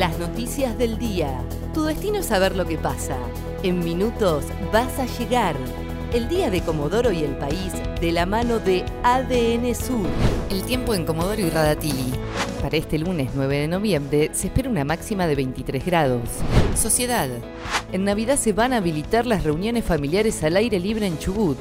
Las noticias del día. Tu destino es saber lo que pasa. En minutos vas a llegar. El día de Comodoro y el país de la mano de ADN Sur. El tiempo en Comodoro y Radatili. Para este lunes 9 de noviembre se espera una máxima de 23 grados. Sociedad. En Navidad se van a habilitar las reuniones familiares al aire libre en Chubut.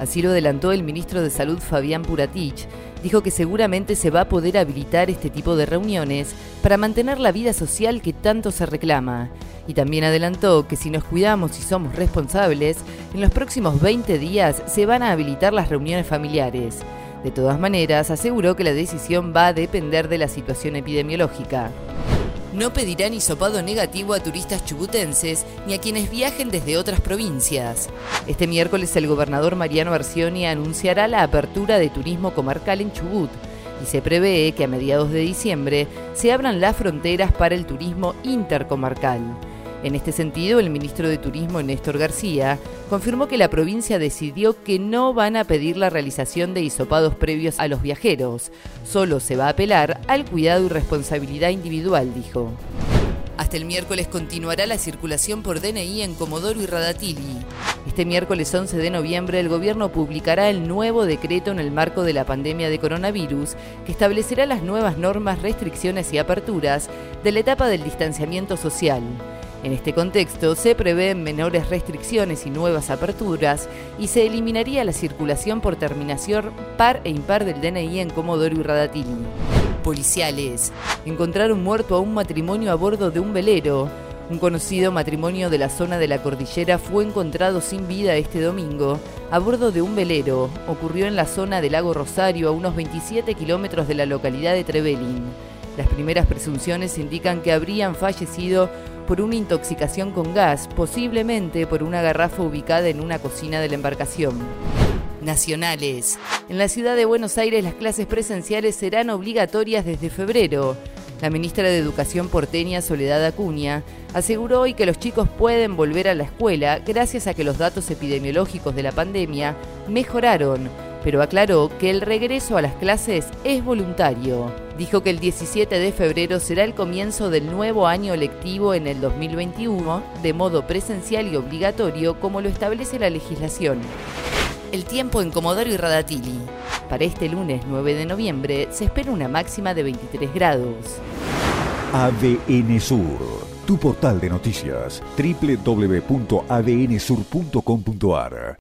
Así lo adelantó el ministro de Salud Fabián Puratich. Dijo que seguramente se va a poder habilitar este tipo de reuniones para mantener la vida social que tanto se reclama. Y también adelantó que si nos cuidamos y somos responsables, en los próximos 20 días se van a habilitar las reuniones familiares. De todas maneras, aseguró que la decisión va a depender de la situación epidemiológica. No pedirán hisopado negativo a turistas chubutenses ni a quienes viajen desde otras provincias. Este miércoles el gobernador Mariano Arcioni anunciará la apertura de turismo comarcal en Chubut y se prevé que a mediados de diciembre se abran las fronteras para el turismo intercomarcal. En este sentido, el ministro de Turismo, Néstor García, confirmó que la provincia decidió que no van a pedir la realización de hisopados previos a los viajeros, solo se va a apelar al cuidado y responsabilidad individual, dijo. Hasta el miércoles continuará la circulación por DNI en Comodoro y Radatili. Este miércoles 11 de noviembre el gobierno publicará el nuevo decreto en el marco de la pandemia de coronavirus que establecerá las nuevas normas, restricciones y aperturas de la etapa del distanciamiento social. En este contexto, se prevén menores restricciones y nuevas aperturas y se eliminaría la circulación por terminación par e impar del DNI en Comodoro y Radatili. Policiales encontraron muerto a un matrimonio a bordo de un velero. Un conocido matrimonio de la zona de la cordillera fue encontrado sin vida este domingo a bordo de un velero. Ocurrió en la zona del lago Rosario, a unos 27 kilómetros de la localidad de Trevelin. Las primeras presunciones indican que habrían fallecido por una intoxicación con gas, posiblemente por una garrafa ubicada en una cocina de la embarcación. Nacionales. En la ciudad de Buenos Aires las clases presenciales serán obligatorias desde febrero. La ministra de Educación porteña Soledad Acuña aseguró hoy que los chicos pueden volver a la escuela gracias a que los datos epidemiológicos de la pandemia mejoraron, pero aclaró que el regreso a las clases es voluntario. Dijo que el 17 de febrero será el comienzo del nuevo año lectivo en el 2021 de modo presencial y obligatorio como lo establece la legislación. El tiempo en Comodoro y Radatili. Para este lunes 9 de noviembre se espera una máxima de 23 grados. ADN Sur, tu portal de noticias, www.adnsur.com.ar